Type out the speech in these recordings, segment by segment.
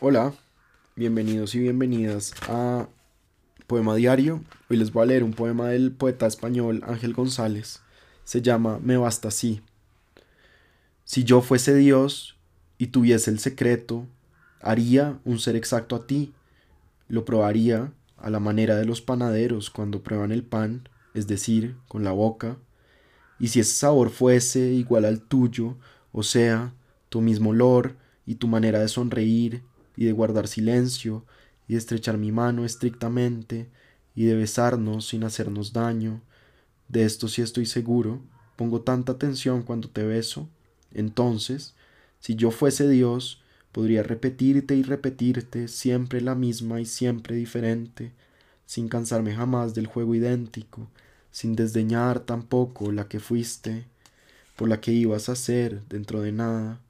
Hola, bienvenidos y bienvenidas a Poema Diario. Hoy les voy a leer un poema del poeta español Ángel González. Se llama Me basta así. Si yo fuese Dios y tuviese el secreto, haría un ser exacto a ti. Lo probaría a la manera de los panaderos cuando prueban el pan, es decir, con la boca. Y si ese sabor fuese igual al tuyo, o sea, tu mismo olor y tu manera de sonreír y de guardar silencio, y de estrechar mi mano estrictamente, y de besarnos sin hacernos daño. De esto sí estoy seguro, pongo tanta atención cuando te beso. Entonces, si yo fuese Dios, podría repetirte y repetirte siempre la misma y siempre diferente, sin cansarme jamás del juego idéntico, sin desdeñar tampoco la que fuiste, por la que ibas a ser dentro de nada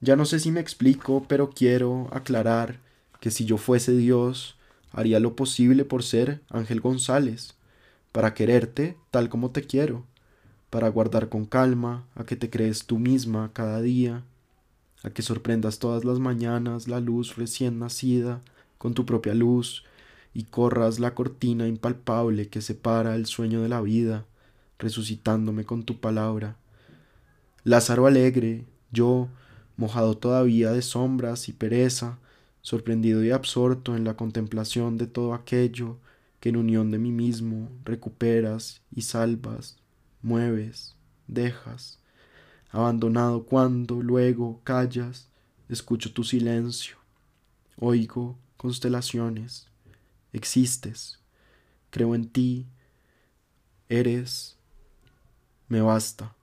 ya no sé si me explico, pero quiero aclarar que si yo fuese Dios, haría lo posible por ser Ángel González, para quererte tal como te quiero, para guardar con calma a que te crees tú misma cada día, a que sorprendas todas las mañanas la luz recién nacida con tu propia luz y corras la cortina impalpable que separa el sueño de la vida, resucitándome con tu palabra. Lázaro alegre, yo, mojado todavía de sombras y pereza, sorprendido y absorto en la contemplación de todo aquello que en unión de mí mismo recuperas y salvas, mueves, dejas, abandonado cuando luego callas, escucho tu silencio, oigo constelaciones, existes, creo en ti, eres, me basta.